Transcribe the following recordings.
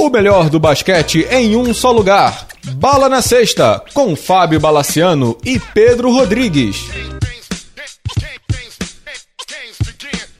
O melhor do basquete em um só lugar. Bala na Sexta, com Fábio Balaciano e Pedro Rodrigues.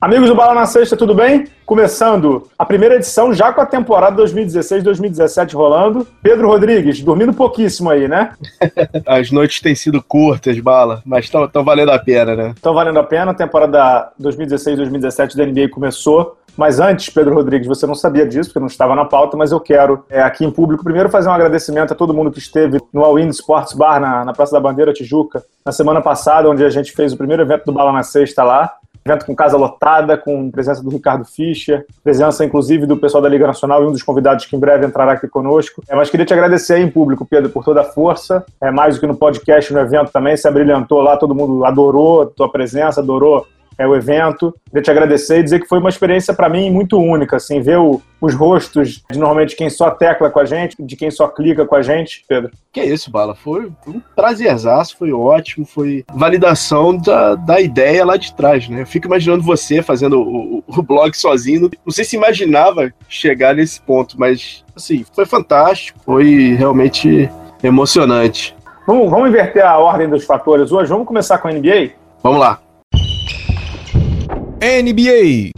Amigos do Bala na Sexta, tudo bem? Começando a primeira edição já com a temporada 2016-2017 rolando. Pedro Rodrigues, dormindo pouquíssimo aí, né? As noites têm sido curtas, Bala, mas estão valendo a pena, né? Estão valendo a pena. A temporada 2016-2017 da NBA começou. Mas antes, Pedro Rodrigues, você não sabia disso, porque não estava na pauta, mas eu quero, é, aqui em público, primeiro fazer um agradecimento a todo mundo que esteve no All In Sports Bar, na, na Praça da Bandeira, Tijuca, na semana passada, onde a gente fez o primeiro evento do Bala na Sexta lá. Evento com casa lotada, com presença do Ricardo Fischer, presença inclusive do pessoal da Liga Nacional e um dos convidados que em breve entrará aqui conosco. É, mas queria te agradecer aí em público, Pedro, por toda a força. É, mais do que no podcast, no evento também, se abrilhantou lá, todo mundo adorou a tua presença, adorou é, o evento. Queria te agradecer e dizer que foi uma experiência para mim muito única, assim, ver o, os rostos de normalmente quem só tecla com a gente, de quem só clica com a gente, Pedro. Que isso, Bala, foi um prazerzaço, foi ótimo, foi validação da, da ideia lá de trás, né? Eu fico imaginando você fazendo o, o blog sozinho, não sei se imaginava chegar nesse ponto, mas, assim, foi fantástico, foi realmente emocionante. Vamos, vamos inverter a ordem dos fatores hoje, vamos começar com a NBA? Vamos lá. NBA.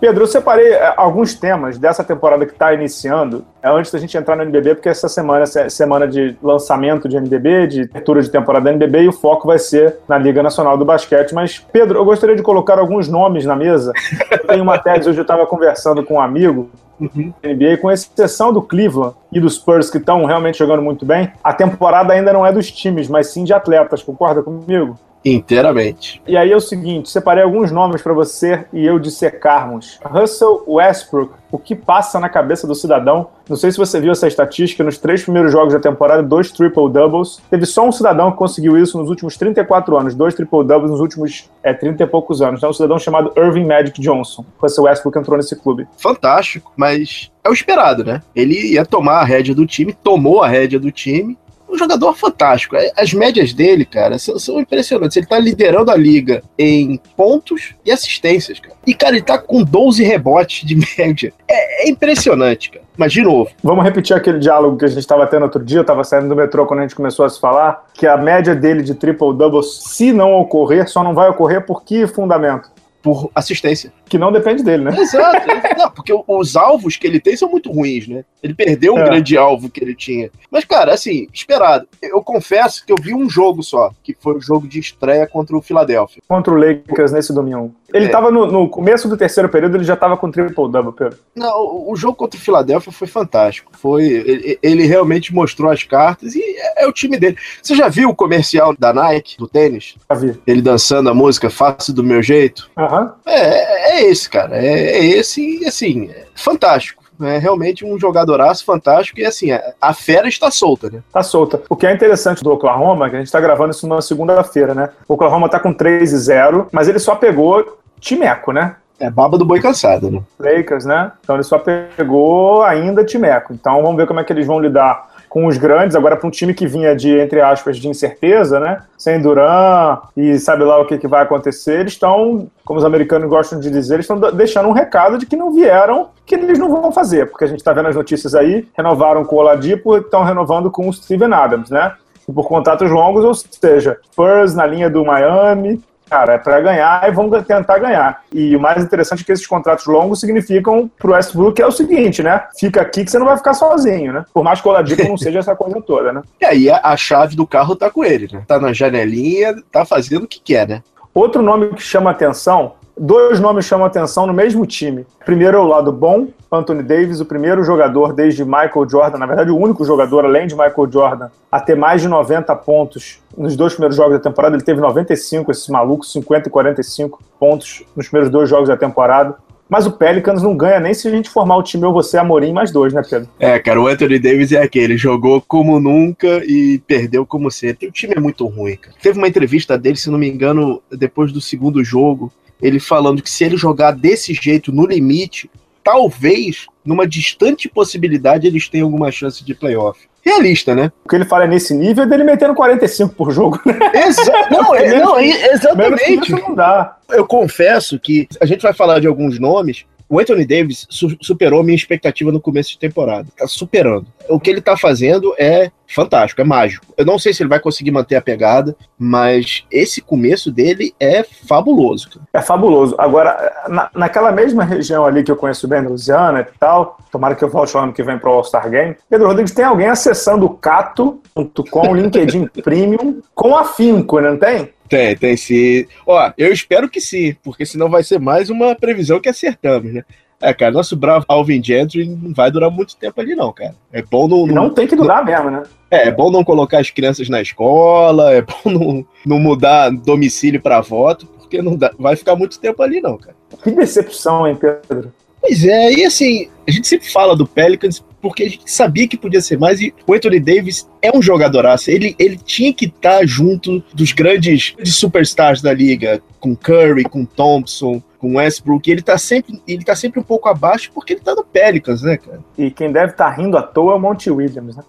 Pedro, eu separei é, alguns temas dessa temporada que está iniciando, é, antes da gente entrar no NBB, porque essa semana é semana de lançamento de NBB, de abertura de temporada da NBB, e o foco vai ser na Liga Nacional do Basquete. Mas, Pedro, eu gostaria de colocar alguns nomes na mesa. Eu tenho uma tese, hoje eu estava conversando com um amigo, Uhum. NBA, com exceção do Cleveland e dos Spurs, que estão realmente jogando muito bem, a temporada ainda não é dos times, mas sim de atletas. Concorda comigo? Inteiramente. E aí é o seguinte, separei alguns nomes para você e eu dissecarmos. Russell Westbrook, o que passa na cabeça do cidadão? Não sei se você viu essa estatística, nos três primeiros jogos da temporada, dois triple-doubles. Teve só um cidadão que conseguiu isso nos últimos 34 anos, dois triple-doubles nos últimos é, 30 e poucos anos. Então, um cidadão chamado Irving Magic Johnson. Russell Westbrook entrou nesse clube. Fantástico, mas é o esperado, né? Ele ia tomar a rédea do time, tomou a rédea do time, um jogador fantástico. É, as médias dele, cara, são, são, impressionantes. Ele tá liderando a liga em pontos e assistências, cara. E, cara, ele tá com 12 rebotes de média. É, é impressionante, cara. Mas, de novo. Vamos repetir aquele diálogo que a gente estava tendo outro dia. Eu tava saindo do metrô quando a gente começou a se falar. Que a média dele de triple-double, se não ocorrer, só não vai ocorrer por que fundamento? Por assistência. Que não depende dele, né? Exato. não, porque os alvos que ele tem são muito ruins, né? Ele perdeu um é. grande alvo que ele tinha. Mas, cara, assim, esperado. Eu confesso que eu vi um jogo só, que foi o jogo de estreia contra o Philadelphia. Contra o Lakers nesse domingo. Ele é. tava no, no, começo do terceiro período, ele já tava com triple-double, Pedro. Não, o, o, jogo contra o Philadelphia foi fantástico. Foi, ele, ele, realmente mostrou as cartas e é, é, o time dele. Você já viu o comercial da Nike, do tênis? Já vi. Ele dançando a música Faço do Meu Jeito? Uhum. É, é esse, cara. É, é esse e, assim, é fantástico é realmente um jogadoraço fantástico e assim, a fera está solta, né? Tá solta. O que é interessante do Oklahoma, que a gente está gravando isso numa segunda-feira, né? O Oklahoma tá com 3 e 0, mas ele só pegou Timeco, né? É baba do boi cansado, né? Lakers, né? Então ele só pegou ainda Timeco. Então vamos ver como é que eles vão lidar com os grandes, agora para um time que vinha de, entre aspas, de incerteza, né? Sem Duran e sabe lá o que, que vai acontecer, eles estão, como os americanos gostam de dizer, eles estão deixando um recado de que não vieram, que eles não vão fazer, porque a gente está vendo as notícias aí, renovaram com o Oladipo e estão renovando com o Steven Adams, né? por contratos longos, ou seja, Spurs na linha do Miami, cara, é para ganhar e vão tentar ganhar. E o mais interessante é que esses contratos longos significam pro Westbrook é o seguinte, né? Fica aqui que você não vai ficar sozinho, né? Por mais que o Oladipo não seja essa coisa toda, né? E aí a, a chave do carro tá com ele, né? Tá na janelinha, tá fazendo o que quer, né? Outro nome que chama atenção Dois nomes chamam atenção no mesmo time. Primeiro é o lado bom, Anthony Davis, o primeiro jogador desde Michael Jordan, na verdade o único jogador além de Michael Jordan, a ter mais de 90 pontos nos dois primeiros jogos da temporada. Ele teve 95, esse maluco, 50 e 45 pontos nos primeiros dois jogos da temporada. Mas o Pelicans não ganha nem se a gente formar o time ou você, Amorim, mais dois, né, Pedro? É, cara, o Anthony Davis é aquele, jogou como nunca e perdeu como sempre. O time é muito ruim, cara. Teve uma entrevista dele, se não me engano, depois do segundo jogo, ele falando que se ele jogar desse jeito no limite, talvez, numa distante possibilidade, eles tenham alguma chance de playoff. Realista, né? O que ele fala é nesse nível dele metendo 45 por jogo, né? Exa não, é, não, exatamente. Não dá. Eu confesso que a gente vai falar de alguns nomes O Anthony Davis su superou minha expectativa no começo de temporada. Tá superando. O que ele tá fazendo é fantástico, é mágico. Eu não sei se ele vai conseguir manter a pegada, mas esse começo dele é fabuloso. É fabuloso. Agora, na, naquela mesma região ali que eu conheço bem, Louisiana e tal, tomara que eu volte o ano que vem pro All-Star Game, Pedro Rodrigues, tem alguém acessando o cato.com, LinkedIn Premium, com afinco, não tem? Tem, tem sim. Ó, eu espero que sim, porque senão vai ser mais uma previsão que acertamos, né? É, cara, nosso bravo Alvin Gentry não vai durar muito tempo ali, não, cara. É bom não. Não, não tem que durar não, mesmo, né? É, é bom não colocar as crianças na escola, é bom não, não mudar domicílio para voto, porque não dá, vai ficar muito tempo ali, não, cara. Que decepção, hein, Pedro? Pois é, e assim, a gente sempre fala do Pelicans porque a gente sabia que podia ser mais, e o Anthony Davis é um jogadoraço, ele, ele tinha que estar tá junto dos grandes, grandes superstars da liga, com Curry, com Thompson, com Westbrook, ele tá sempre, ele tá sempre um pouco abaixo porque ele tá no Pelicans, né, cara? E quem deve estar tá rindo à toa é o Monty Williams, né?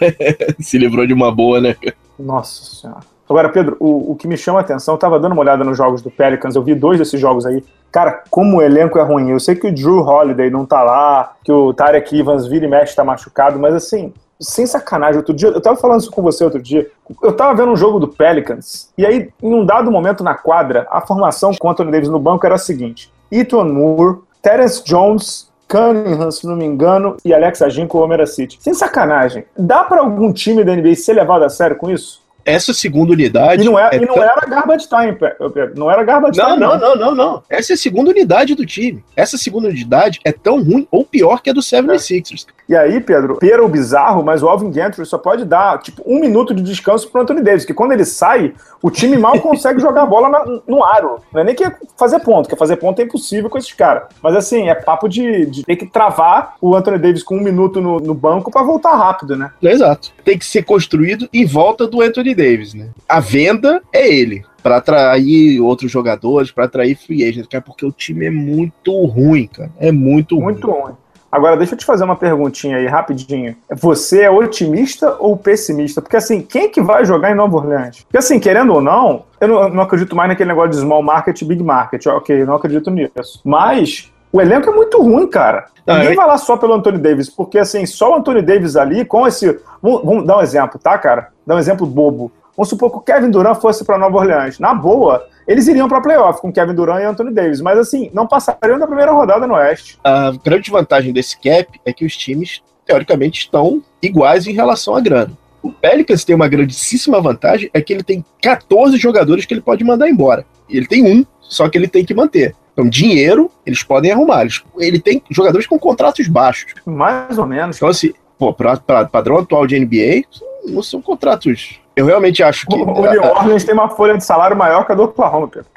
Se livrou de uma boa, né? Nossa senhora. Agora, Pedro, o, o que me chama a atenção, eu tava dando uma olhada nos jogos do Pelicans, eu vi dois desses jogos aí. Cara, como o elenco é ruim. Eu sei que o Drew Holiday não tá lá, que o Tarek Evans vira e mexe tá machucado, mas assim, sem sacanagem, outro dia, eu tava falando isso com você outro dia, eu tava vendo um jogo do Pelicans, e aí, em um dado momento na quadra, a formação com o Anthony Davis no banco era a seguinte, Ethan Moore, Terence Jones, Cunningham, se não me engano, e Alex Agin com o Homer City. Sem sacanagem, dá para algum time da NBA ser levado a sério com isso? Essa segunda unidade. E não, é, é e não tão... era garbage time, Pedro. Não era garbage não, time. Não, não, não, não, Essa é a segunda unidade do time. Essa segunda unidade é tão ruim ou pior que a do 76ers. É. E aí, Pedro, pera o bizarro, mas o Alvin Gentry só pode dar, tipo, um minuto de descanso pro Anthony Davis, que quando ele sai, o time mal consegue jogar bola na, no aro. Não é nem que é fazer ponto, que fazer ponto é impossível com esses caras. Mas assim, é papo de, de, ter que travar o Anthony Davis com um minuto no, no banco para voltar rápido, né? Exato. Tem que ser construído em volta do Anthony Davis, né? A venda é ele para atrair outros jogadores, para atrair free agents, cara, porque o time é muito ruim, cara. É muito, muito ruim. Muito ruim. Agora, deixa eu te fazer uma perguntinha aí, rapidinho. Você é otimista ou pessimista? Porque, assim, quem é que vai jogar em Nova Orleans? Porque, assim, querendo ou não, eu não, não acredito mais naquele negócio de small market big market. Ok, não acredito nisso. Mas o elenco é muito ruim, cara. Ninguém vai lá só pelo Anthony Davis, porque, assim, só o Anthony Davis ali, com esse... Vamos, vamos dar um exemplo, tá, cara? Dar um exemplo bobo. Vamos supor que o Kevin Durant fosse para Nova Orleans. Na boa, eles iriam para playoff com Kevin Durant e Anthony Davis, mas assim, não passariam da primeira rodada no Oeste. A grande vantagem desse cap é que os times, teoricamente, estão iguais em relação à grana. O Pelicans tem uma grandíssima vantagem, é que ele tem 14 jogadores que ele pode mandar embora. E ele tem um, só que ele tem que manter. Então, dinheiro, eles podem arrumar. ele tem jogadores com contratos baixos. Mais ou menos. Então, assim, pô, pra, pra padrão atual de NBA, não são contratos eu realmente acho que. O, o New Orleans tem uma folha de salário maior que a do Oklahoma, Pedro.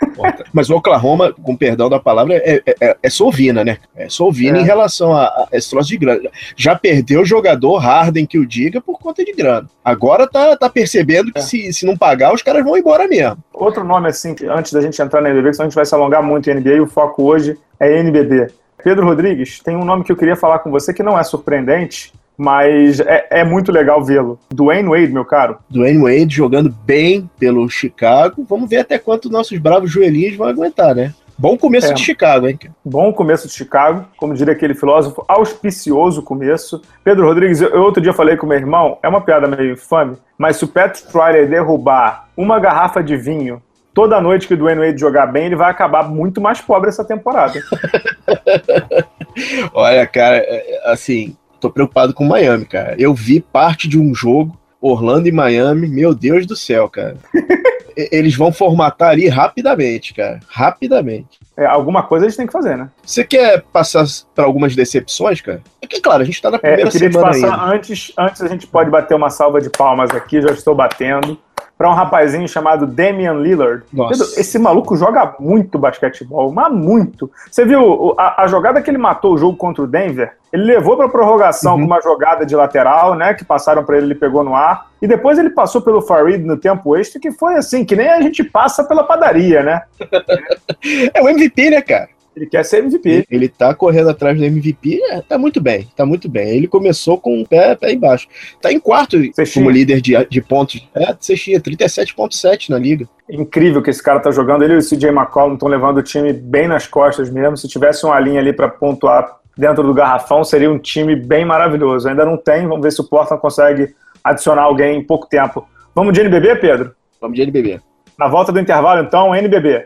Mas o Oklahoma, com perdão da palavra, é, é, é, é solvina, né? É solvina é. em relação a, a esse troço de grana. Já perdeu o jogador Harden que o diga por conta de grana. Agora tá, tá percebendo que é. se, se não pagar, os caras vão embora mesmo. Outro nome, assim, antes da gente entrar na NBB, senão a gente vai se alongar muito em NBA, e o foco hoje é NBB. Pedro Rodrigues, tem um nome que eu queria falar com você que não é surpreendente, mas é, é muito legal vê-lo. Dwayne Wade, meu caro. Dwayne Wade jogando bem pelo Chicago. Vamos ver até quanto nossos bravos joelhinhos vão aguentar, né? Bom começo é. de Chicago, hein? Bom começo de Chicago, como diria aquele filósofo, auspicioso começo. Pedro Rodrigues, eu outro dia falei com meu irmão, é uma piada meio infame, mas se o Patrick Riley derrubar uma garrafa de vinho toda noite que o Dwayne Wade jogar bem, ele vai acabar muito mais pobre essa temporada. Olha, cara, é, é, assim, tô preocupado com Miami, cara. Eu vi parte de um jogo, Orlando e Miami, meu Deus do céu, cara. Eles vão formatar ali rapidamente, cara. Rapidamente. É, alguma coisa eles têm que fazer, né? Você quer passar para algumas decepções, cara? É que, claro, a gente tá na primeira é, eu queria semana te passar, ainda. Antes, antes a gente pode bater uma salva de palmas aqui, já estou batendo para um rapazinho chamado Damian Lillard. Nossa. Esse maluco joga muito basquetebol, mas muito. Você viu a, a, jogada que ele matou o jogo contra o Denver? Ele levou para prorrogação uhum. com uma jogada de lateral, né? Que passaram para ele, ele pegou no ar. E depois ele passou pelo Farid no tempo extra, que foi assim, que nem a gente passa pela padaria, né? é o MVP, né, cara? Ele quer ser MVP. Ele, tá correndo atrás do MVP, é, tá muito bem, tá muito bem. Ele começou com o pé, pé embaixo. Tá em quarto Cestinha. como líder de, de pontos. É, Sextinha, 37.7 na liga. Incrível que esse cara tá jogando. Ele e o CJ McCollum estão levando o time bem nas costas mesmo. Se tivesse uma linha ali para pontuar dentro do garrafão, seria um time bem maravilhoso. Ainda não tem, vamos ver se o Portland consegue adicionar alguém em pouco tempo. Vamos de NBB, Pedro? Vamos de NBB. Na volta do intervalo, então, NBB.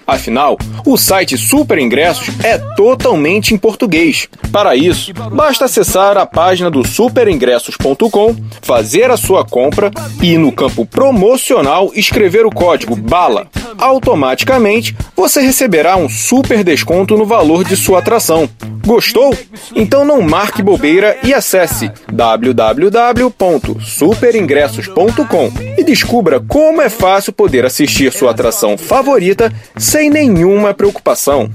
Afinal, o site Super Ingressos é totalmente em português. Para isso, basta acessar a página do superingressos.com, fazer a sua compra e no campo promocional escrever o código BALA. Automaticamente, você receberá um super desconto no valor de sua atração. Gostou? Então não marque bobeira e acesse www.superingressos.com e descubra como é fácil poder assistir sua atração favorita sem nenhuma preocupação.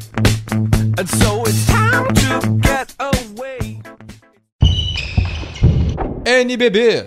NBB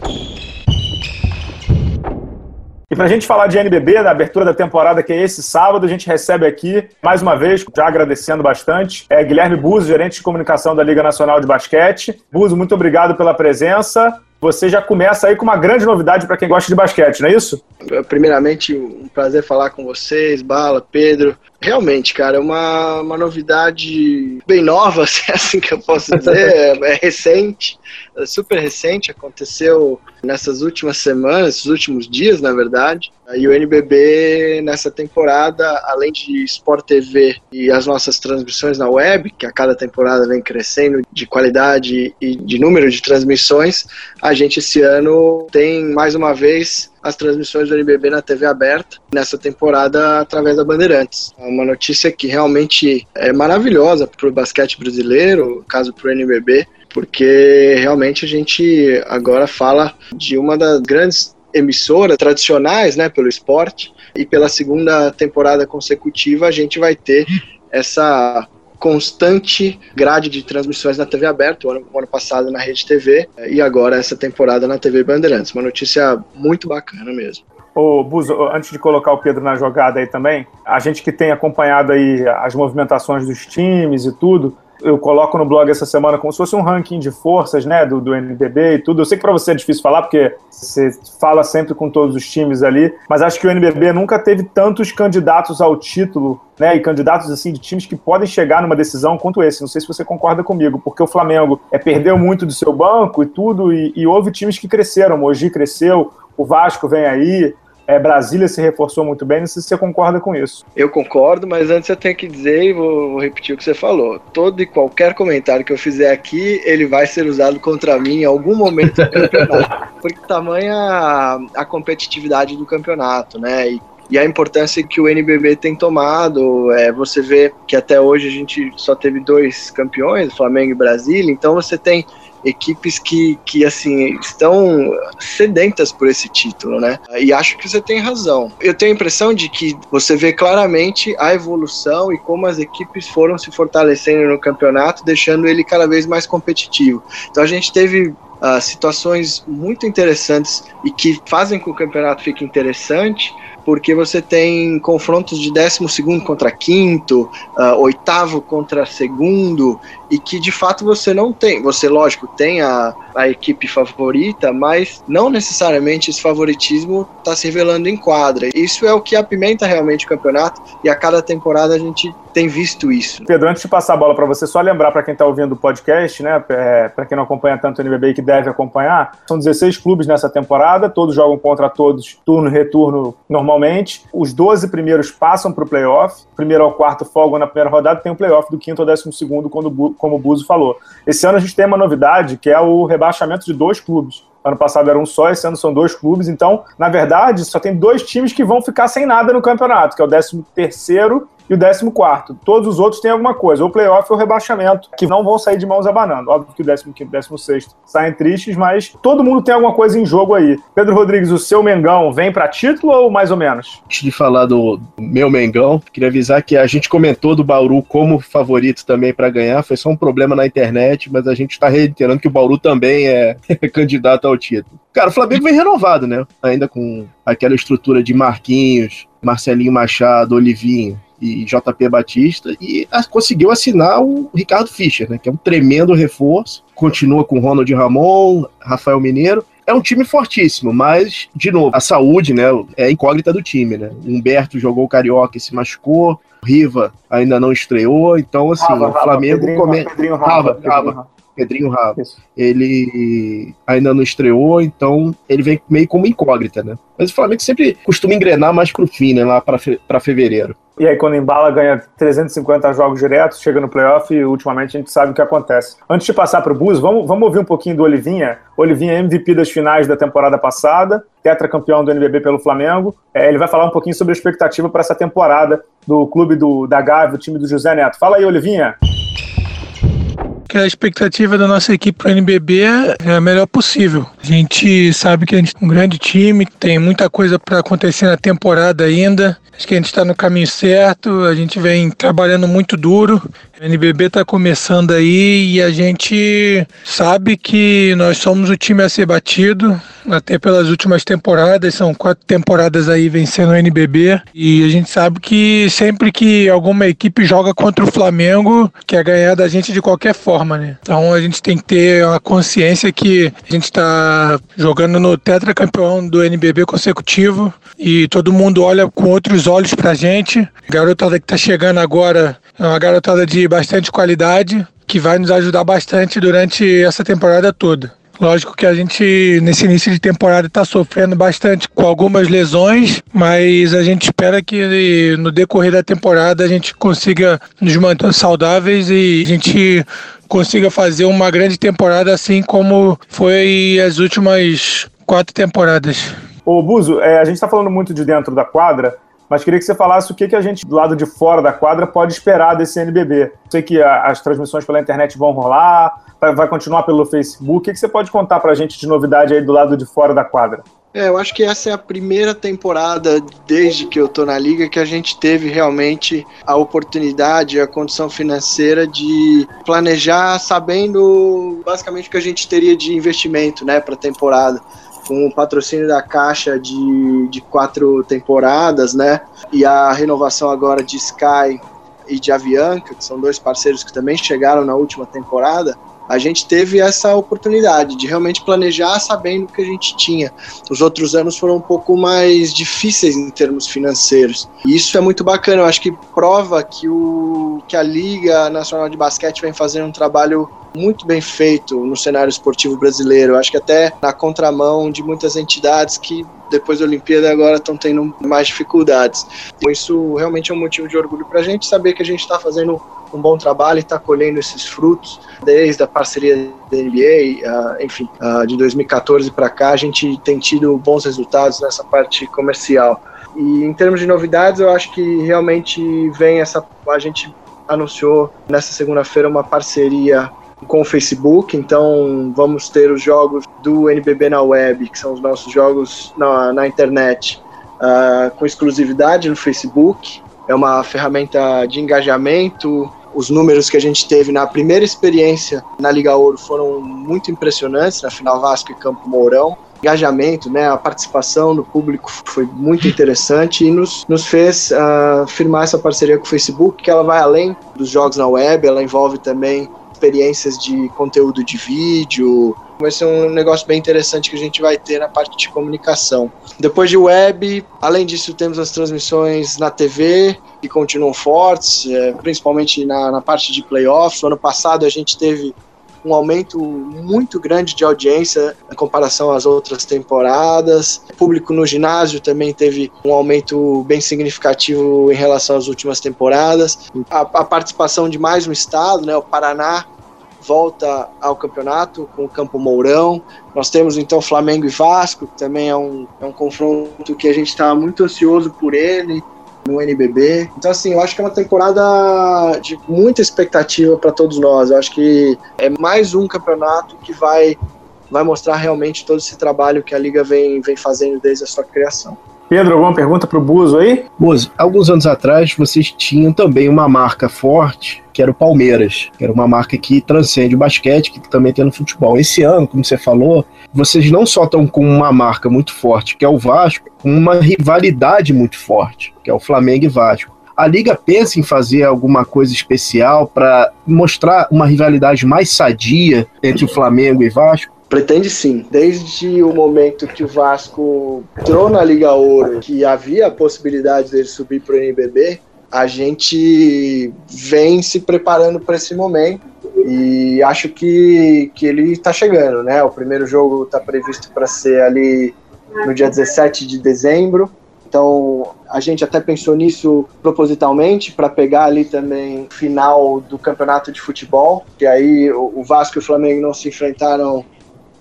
E para a gente falar de NBB, da abertura da temporada, que é esse sábado, a gente recebe aqui, mais uma vez, já agradecendo bastante, é Guilherme Buzo, gerente de comunicação da Liga Nacional de Basquete. Buzo, muito obrigado pela presença. Você já começa aí com uma grande novidade para quem gosta de basquete, não é isso? Primeiramente, um prazer falar com vocês, Bala, Pedro. Realmente, cara, é uma, uma novidade bem nova, se é assim que eu posso dizer, é, recente, é super recente, aconteceu nessas últimas semanas, esses últimos dias, na verdade. E o NBB, nessa temporada, além de Sport TV e as nossas transmissões na web, que a cada temporada vem crescendo de qualidade e de número de transmissões, a gente esse ano tem mais uma vez as transmissões do NBB na TV aberta nessa temporada através da Bandeirantes. É uma notícia que realmente é maravilhosa para o basquete brasileiro, caso para o NBB, porque realmente a gente agora fala de uma das grandes emissoras tradicionais, né, pelo esporte, e pela segunda temporada consecutiva a gente vai ter essa constante grade de transmissões na TV aberta, o ano, o ano, passado na Rede TV e agora essa temporada na TV Bandeirantes. Uma notícia muito bacana mesmo. Ô, Buzo, antes de colocar o Pedro na jogada aí também, a gente que tem acompanhado aí as movimentações dos times e tudo, eu coloco no blog essa semana como se fosse um ranking de forças, né, do, do NBB e tudo. Eu sei que para você é difícil falar, porque você fala sempre com todos os times ali, mas acho que o NBB nunca teve tantos candidatos ao título, né, e candidatos, assim, de times que podem chegar numa decisão quanto esse. Não sei se você concorda comigo, porque o Flamengo é, perdeu muito do seu banco e tudo, e, e houve times que cresceram. O Mogi cresceu, o Vasco vem aí, é, Brasília se reforçou muito bem, não sei se você concorda com isso. Eu concordo, mas antes eu tenho que dizer, e vou, vou, repetir o que você falou: todo e qualquer comentário que eu fizer aqui, ele vai ser usado contra mim em algum momento do campeonato. Porque tamanha a, a competitividade do campeonato, né? E e a importância que o NBB tem tomado. É, você vê que até hoje a gente só teve dois campeões, Flamengo e Brasília, então você tem equipes que, que assim estão sedentas por esse título, né? E acho que você tem razão. Eu tenho a impressão de que você vê claramente a evolução e como as equipes foram se fortalecendo no campeonato, deixando ele cada vez mais competitivo. Então a gente teve uh, situações muito interessantes e que fazem com que o campeonato fique interessante porque você tem confrontos de 12 contra quinto, uh, oitavo contra segundo, e que de fato você não tem. Você, lógico, tem a, a equipe favorita, mas não necessariamente esse favoritismo está se revelando em quadra. Isso é o que apimenta realmente o campeonato, e a cada temporada a gente tem visto isso. Pedro, antes de passar a bola para você, só lembrar para quem está ouvindo o podcast, né, é, para quem não acompanha tanto o NBB e que deve acompanhar, são 16 clubes nessa temporada, todos jogam contra todos, turno e retorno normalmente. Os 12 primeiros passam para o playoff, primeiro ao quarto folgam na primeira rodada, tem o um playoff do quinto ao décimo segundo, quando, como o Buzo falou. Esse ano a gente tem uma novidade, que é o rebaixamento de dois clubes. Ano passado era um só, esse ano são dois clubes. Então, na verdade, só tem dois times que vão ficar sem nada no campeonato, que é o 13 terceiro e o 14. Todos os outros têm alguma coisa, ou playoff ou rebaixamento, que não vão sair de mãos abanando. Óbvio que o 15 e o 16 saem tristes, mas todo mundo tem alguma coisa em jogo aí. Pedro Rodrigues, o seu Mengão vem para título ou mais ou menos? Antes de falar do meu Mengão, queria avisar que a gente comentou do Bauru como favorito também para ganhar, foi só um problema na internet, mas a gente está reiterando que o Bauru também é candidato ao título. Cara, o Flamengo vem renovado, né? Ainda com aquela estrutura de Marquinhos, Marcelinho Machado, Olivinho e JP Batista, e conseguiu assinar o Ricardo Fischer, né, que é um tremendo reforço. Continua com Ronald Ramon, Rafael Mineiro. É um time fortíssimo, mas, de novo, a saúde né, é a incógnita do time. Né? O Humberto jogou o Carioca e se machucou. Riva ainda não estreou, então assim, Rava, o Flamengo Pedrinho, come... Pedrinho Rava, Rava, Rava. Pedrinho Rava. Ele ainda não estreou, então ele vem meio como incógnita, né? Mas o Flamengo sempre costuma engrenar mais pro fim, né? Lá para fevereiro. E aí, quando embala, ganha 350 jogos diretos, chega no playoff e ultimamente a gente sabe o que acontece. Antes de passar para o Bus, vamos, vamos ouvir um pouquinho do Olivinha. Olivinha é MVP das finais da temporada passada, tetracampeão do NBB pelo Flamengo. É, ele vai falar um pouquinho sobre a expectativa para essa temporada do clube do, da Gávea, o time do José Neto. Fala aí, Olivinha que a expectativa da nossa equipe para o NBB é a melhor possível. A gente sabe que a gente é um grande time, tem muita coisa para acontecer na temporada ainda. Acho que a gente está no caminho certo, a gente vem trabalhando muito duro. O NBB está começando aí e a gente sabe que nós somos o time a ser batido, até pelas últimas temporadas, são quatro temporadas aí vencendo o NBB. E a gente sabe que sempre que alguma equipe joga contra o Flamengo, quer ganhar da gente de qualquer forma, né? Então a gente tem que ter a consciência que a gente está jogando no tetracampeão do NBB consecutivo e todo mundo olha com outros olhos pra gente. Garotada que tá chegando agora é uma garotada de bastante qualidade que vai nos ajudar bastante durante essa temporada toda. Lógico que a gente, nesse início de temporada, está sofrendo bastante com algumas lesões, mas a gente espera que no decorrer da temporada a gente consiga nos manter saudáveis e a gente consiga fazer uma grande temporada assim como foi as últimas quatro temporadas. Ô Buzo, é, a gente está falando muito de dentro da quadra, mas queria que você falasse o que, que a gente, do lado de fora da quadra, pode esperar desse NBB. Sei que a, as transmissões pela internet vão rolar, vai, vai continuar pelo Facebook. O que, que você pode contar para a gente de novidade aí do lado de fora da quadra? É, eu acho que essa é a primeira temporada desde que eu tô na liga que a gente teve realmente a oportunidade, a condição financeira de planejar sabendo basicamente o que a gente teria de investimento, né, para temporada com o patrocínio da Caixa de, de quatro temporadas, né? E a renovação agora de Sky e de Avianca, que são dois parceiros que também chegaram na última temporada, a gente teve essa oportunidade de realmente planejar sabendo o que a gente tinha. Os outros anos foram um pouco mais difíceis em termos financeiros. E isso é muito bacana, eu acho que prova que, o, que a Liga Nacional de Basquete vem fazendo um trabalho muito bem feito no cenário esportivo brasileiro. Acho que até na contramão de muitas entidades que depois da Olimpíada agora estão tendo mais dificuldades. Então, isso realmente é um motivo de orgulho para a gente saber que a gente está fazendo um bom trabalho e está colhendo esses frutos desde a parceria da NBA, uh, enfim, uh, de 2014 para cá a gente tem tido bons resultados nessa parte comercial. E em termos de novidades, eu acho que realmente vem essa. A gente anunciou nessa segunda-feira uma parceria com o Facebook, então vamos ter os jogos do NBB na web, que são os nossos jogos na, na internet, uh, com exclusividade no Facebook. É uma ferramenta de engajamento os números que a gente teve na primeira experiência na Liga Ouro foram muito impressionantes, na final Vasco e Campo Mourão. Engajamento, né, a participação do público foi muito interessante e nos, nos fez uh, firmar essa parceria com o Facebook, que ela vai além dos jogos na web, ela envolve também experiências de conteúdo de vídeo, vai ser um negócio bem interessante que a gente vai ter na parte de comunicação. Depois de web, além disso, temos as transmissões na TV, que continuam fortes, é, principalmente na, na parte de playoffs. No ano passado a gente teve um aumento muito grande de audiência em comparação às outras temporadas. O público no ginásio também teve um aumento bem significativo em relação às últimas temporadas. A, a participação de mais um estado, né, o Paraná, volta ao campeonato com o Campo Mourão. Nós temos então Flamengo e Vasco, que também é um, é um confronto que a gente está muito ansioso por ele no NBB. Então, assim, eu acho que é uma temporada de muita expectativa para todos nós. Eu acho que é mais um campeonato que vai, vai mostrar realmente todo esse trabalho que a Liga vem, vem fazendo desde a sua criação. Pedro, alguma pergunta para o Buzo aí? Buzo, alguns anos atrás vocês tinham também uma marca forte, que era o Palmeiras, que era uma marca que transcende o basquete, que também tem no futebol. Esse ano, como você falou, vocês não só estão com uma marca muito forte, que é o Vasco, com uma rivalidade muito forte, que é o Flamengo e Vasco. A Liga pensa em fazer alguma coisa especial para mostrar uma rivalidade mais sadia entre o Flamengo e Vasco? Pretende sim. Desde o momento que o Vasco entrou na Liga Ouro, que havia a possibilidade dele subir para o NBB, a gente vem se preparando para esse momento e acho que, que ele está chegando, né? O primeiro jogo está previsto para ser ali no dia 17 de dezembro. Então a gente até pensou nisso propositalmente para pegar ali também final do campeonato de futebol, que aí o Vasco e o Flamengo não se enfrentaram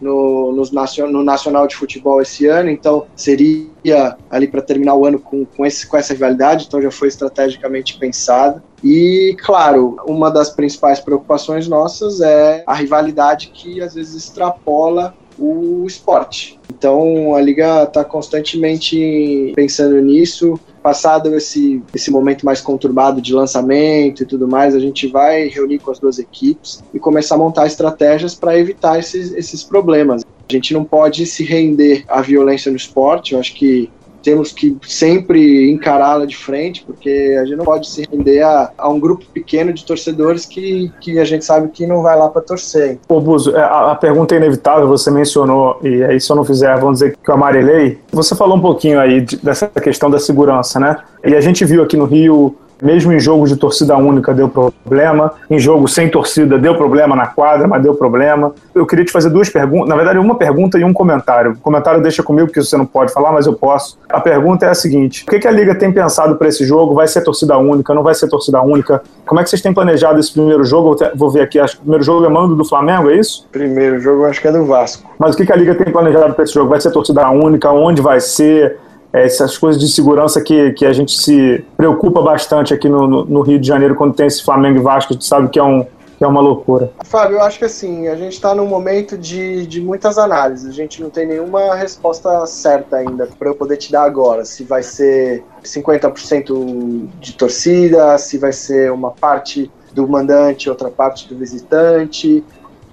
no, no, no Nacional de Futebol esse ano, então seria ali para terminar o ano com, com, esse, com essa rivalidade, então já foi estrategicamente pensado. E, claro, uma das principais preocupações nossas é a rivalidade que às vezes extrapola o esporte. Então a liga está constantemente pensando nisso. Passado esse, esse momento mais conturbado de lançamento e tudo mais, a gente vai reunir com as duas equipes e começar a montar estratégias para evitar esses, esses problemas. A gente não pode se render à violência no esporte. Eu acho que temos que sempre encará-la de frente, porque a gente não pode se render a, a, um grupo pequeno de torcedores que, que a gente sabe que não vai lá para torcer. Ô Buzo, é, a, a, pergunta é inevitável, você mencionou, e aí se eu não fizer, vamos dizer que eu amarelei. Você falou um pouquinho aí de, dessa questão da segurança, né? E a gente viu aqui no Rio mesmo em jogos de torcida única deu problema, em jogo sem torcida deu problema na quadra, mas deu problema. Eu queria te fazer duas perguntas, na verdade uma pergunta e um comentário. O comentário deixa comigo porque você não pode falar, mas eu posso. A pergunta é a seguinte: o que, que a liga tem pensado para esse jogo? Vai ser torcida única? Não vai ser torcida única? Como é que vocês têm planejado esse primeiro jogo? Vou ver aqui, acho que o primeiro jogo é mando do Flamengo, é isso? Primeiro jogo acho que é do Vasco. Mas o que, que a liga tem planejado para esse jogo? Vai ser torcida única? Onde vai ser? É, essas coisas de segurança que, que a gente se preocupa bastante aqui no, no, no, Rio de Janeiro quando tem esse Flamengo e Vasco, a gente sabe que é, um, que é uma loucura. Fábio, eu acho que assim, a gente está num momento de, de muitas análises, a gente não tem nenhuma resposta certa ainda para eu poder te dar agora, se vai ser 50% de torcida, se vai ser uma parte do mandante, outra parte do visitante,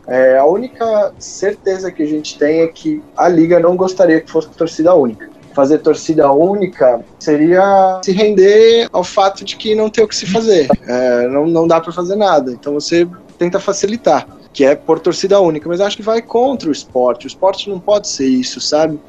é, a única certeza que a gente tem é que a liga não gostaria que fosse torcida única fazer torcida única seria se render ao fato de que não tem o que se fazer, é, não, não dá para fazer nada. Então você tenta facilitar, que é por torcida única, mas acho que vai contra o esporte. O esporte não pode ser isso, sabe?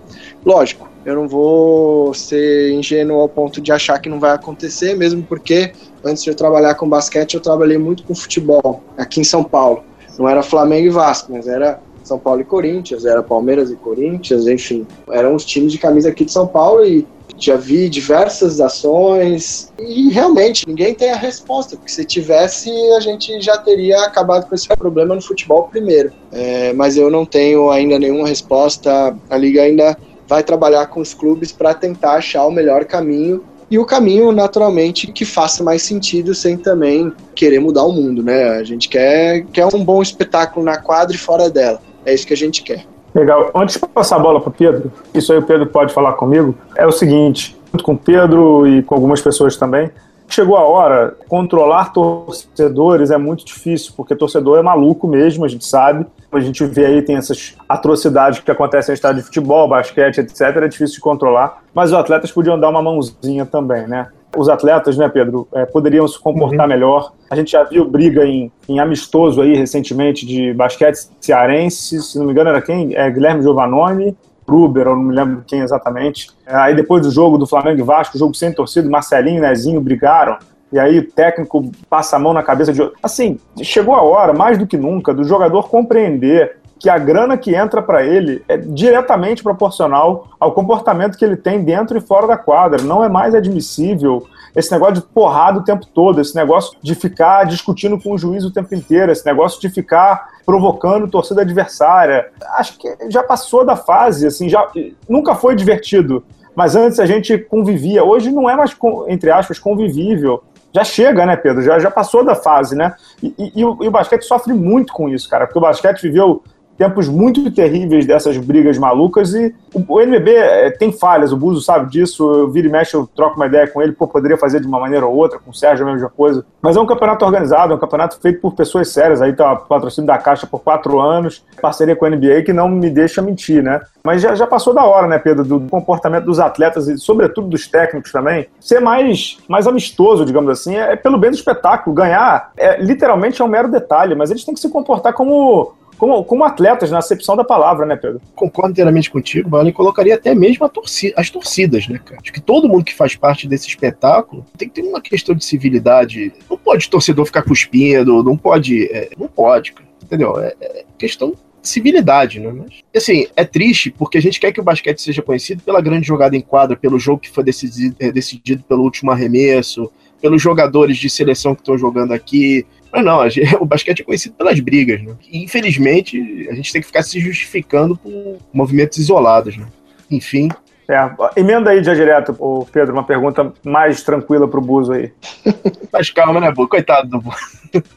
Lógico, eu não vou ser ingênuo ao ponto de achar que não vai acontecer, mesmo porque antes de eu trabalhar com basquete, eu trabalhei muito com futebol aqui em São Paulo. Não era Flamengo e Vasco, mas era são Paulo e Corinthians, era Palmeiras e Corinthians, enfim, eram os times de camisa aqui de São Paulo e já vi diversas ações e realmente ninguém tem a resposta, porque se tivesse a gente já teria acabado com esse problema no futebol primeiro. É, mas eu não tenho ainda nenhuma resposta, a liga ainda vai trabalhar com os clubes para tentar achar o melhor caminho e o caminho, naturalmente, que faça mais sentido sem também querer mudar o mundo, né? A gente quer, quer um bom espetáculo na quadra e fora dela. É isso que a gente quer. Legal. Antes de passar a bola para o Pedro, isso aí o Pedro pode falar comigo, é o seguinte, junto com o Pedro e com algumas pessoas também, chegou a hora, controlar torcedores é muito difícil, porque torcedor é maluco mesmo, a gente sabe. A gente vê aí, tem essas atrocidades que acontecem no estádio de futebol, basquete, etc. É difícil de controlar, mas os atletas podiam dar uma mãozinha também, né? Os atletas, né, Pedro, é, poderiam se comportar uhum. melhor. A gente já viu briga em, em, amistoso aí recentemente de basquete cearense, se não me engano era quem? É, Guilherme Giovannoni, Gruber, ou não me lembro quem exatamente. É, aí depois do jogo do Flamengo e Vasco, jogo sem torcida, Marcelinho e Nezinho brigaram. E aí o técnico passa a mão na cabeça de. Assim, chegou a hora, mais do que nunca, do jogador compreender que a grana que entra para ele é diretamente proporcional ao comportamento que ele tem dentro e fora da quadra. Não é mais admissível esse negócio de porrada o tempo todo, esse negócio de ficar discutindo com o juiz o tempo inteiro, esse negócio de ficar provocando torcida adversária. Acho que já passou da fase, assim, já nunca foi divertido. Mas antes a gente convivia, hoje não é mais, entre aspas, convivível já chega, né, Pedro? Já, já passou da fase, né? E, e, e, o, e, o, basquete sofre muito com isso, cara, porque o basquete viveu tempos muito terríveis dessas brigas malucas e o, NBB é, tem falhas, o Buzo sabe disso, eu viro e mexe, eu troco uma ideia com ele, pô, poderia fazer de uma maneira ou outra, com o Sérgio a mesma coisa, mas é um campeonato organizado, é um campeonato feito por pessoas sérias, aí tá o patrocínio da Caixa por quatro anos, parceria com a NBA que não me deixa mentir, né? Mas já, já passou da hora, né, Pedro, do comportamento dos atletas e sobretudo dos técnicos também, ser mais, mais amistoso, digamos assim, é, é pelo bem do espetáculo, ganhar é, literalmente é um mero detalhe, mas eles têm que se comportar como como, como atletas, na acepção da palavra, né, Pedro? Concordo inteiramente contigo, mano, e colocaria até mesmo as torcidas, né, cara? Acho que todo mundo que faz parte desse espetáculo tem que ter uma questão de civilidade. Não pode torcedor ficar cuspindo, não pode. É, não pode, cara, entendeu? É, é questão de civilidade, né? Mas, assim, é triste porque a gente quer que o basquete seja conhecido pela grande jogada em quadra, pelo jogo que foi decidido, é, decidido pelo último arremesso, pelos jogadores de seleção que estão jogando aqui, mas não, gente, o basquete é conhecido pelas brigas, né? E, infelizmente, a gente tem que ficar se justificando por movimentos isolados, né? Enfim. É, emenda aí já direto, Pedro, uma pergunta mais tranquila pro Buzo aí. Mas calma, né, Bu? Coitado do Buzo.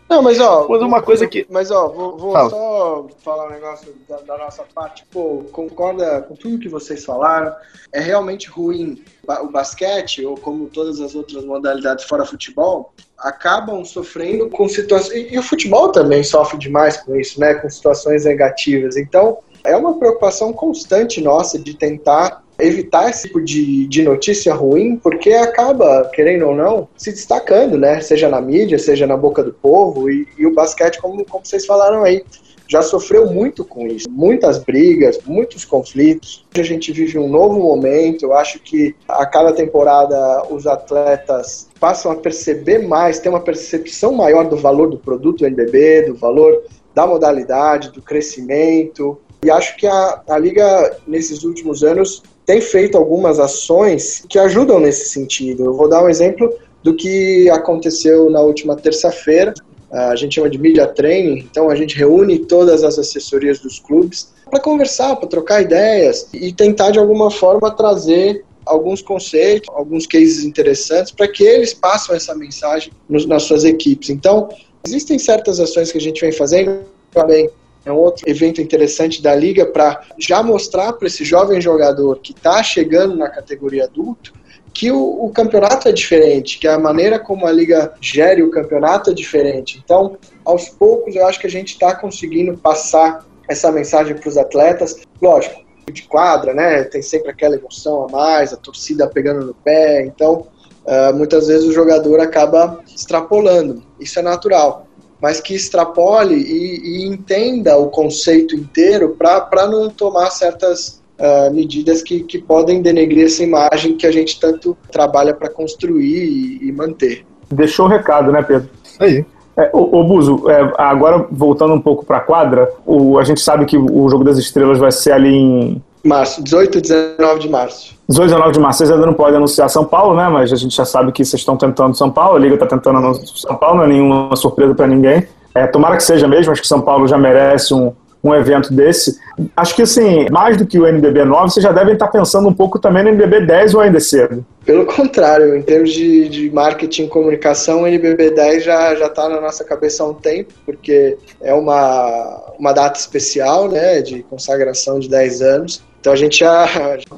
Não, mas ó. Mas uma coisa que. Mas ó, vou, vou só falar um negócio da, da, nossa parte. Pô, concorda com tudo que vocês falaram. É realmente ruim o basquete, ou como todas as outras modalidades fora futebol, acabam sofrendo com situações. E o futebol também sofre demais com isso, né? Com situações negativas. Então, é uma preocupação constante nossa de tentar evitar esse tipo de, de notícia ruim, porque acaba, querendo ou não, se destacando, né? Seja na mídia, seja na boca do povo, e, e o basquete, como, como vocês falaram aí, já sofreu muito com isso, muitas brigas, muitos conflitos. Hoje a gente vive um novo momento. Eu acho que a cada temporada os atletas passam a perceber mais, ter uma percepção maior do valor do produto NBB, do valor da modalidade, do crescimento. E acho que a, a liga nesses últimos anos tem feito algumas ações que ajudam nesse sentido. Eu vou dar um exemplo do que aconteceu na última terça-feira. A gente chama de media training, então a gente reúne todas as assessorias dos clubes para conversar, para trocar ideias e tentar de alguma forma trazer alguns conceitos, alguns cases interessantes para que eles passem essa mensagem nas suas equipes. Então, existem certas ações que a gente vem fazendo também é um outro evento interessante da liga para já mostrar para esse jovem jogador que está chegando na categoria adulto que o, o, campeonato é diferente, que a maneira como a liga gere o campeonato é diferente. Então, aos poucos, eu acho que a gente está conseguindo passar essa mensagem para os atletas. Lógico, de quadra, né? Tem sempre aquela emoção a mais, a torcida pegando no pé. Então, uh, muitas vezes o jogador acaba extrapolando. Isso é natural mas que extrapole e, e entenda o conceito inteiro para não tomar certas uh, medidas que, que podem denegrir essa imagem que a gente tanto trabalha para construir e, e, manter. Deixou o recado, né, Pedro? Aí. É, o, o Buzo, é, agora voltando um pouco para a quadra, o, a gente sabe que o Jogo das Estrelas vai ser ali em Março, 18 e 19 de março. 18 e 19 de março, ainda não podem anunciar São Paulo, né? Mas a gente já sabe que vocês estão tentando São Paulo, a Liga está tentando anunciar São Paulo, não é nenhuma surpresa para ninguém. É, tomara que seja mesmo, acho que São Paulo já merece um, um evento desse. Acho que, assim, mais do que o NBB 9, vocês já devem estar pensando um pouco também no NBB 10 ou ainda é cedo? Pelo contrário, em termos de, de marketing e comunicação, o NBB 10 já está na nossa cabeça há um tempo, porque é uma, uma data especial, né, de consagração de 10 anos. Então a gente já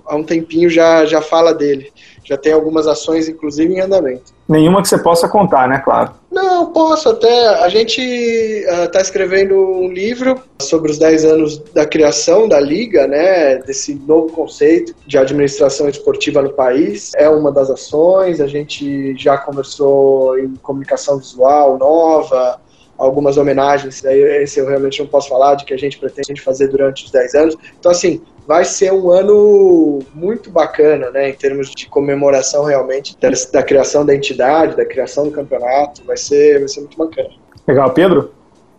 há um tempinho já, já fala dele. Já tem algumas ações, inclusive, em andamento. Nenhuma que você possa contar, né, claro? Não, posso até. A gente está uh, escrevendo um livro sobre os 10 anos da criação da Liga, né, desse novo conceito de administração esportiva no país. É uma das ações. A gente já conversou em comunicação visual nova, algumas homenagens, aí esse eu realmente não posso falar, de que a gente pretende fazer durante os 10 anos. Então, assim, vai ser um ano muito bacana, né, em termos de comemoração realmente da, da criação da entidade, da criação do campeonato, vai ser, vai ser muito bacana. Legal, Pedro?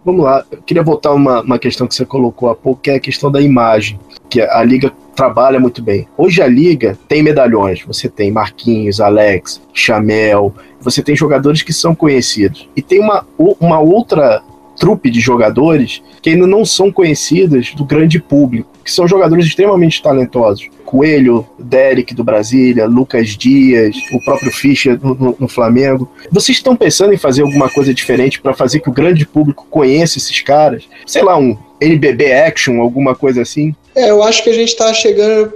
Vamos lá, eu queria voltar uma, uma questão que você colocou há pouco, que é a questão da imagem, que a liga trabalha muito bem. Hoje a liga tem medalhões, você tem Marquinhos, Alex, Chamel, você tem jogadores que são conhecidos. E tem uma, uma outra trupe de jogadores que ainda não são conhecidas do grande público, que são jogadores extremamente talentosos. Coelho, Derek do Brasília, Lucas Dias, o próprio Fischer no, no, no Flamengo. Vocês estão pensando em fazer alguma coisa diferente para fazer que o grande público conheça esses caras? Sei lá, um NBB Action, alguma coisa assim? É, eu acho que a gente está chegando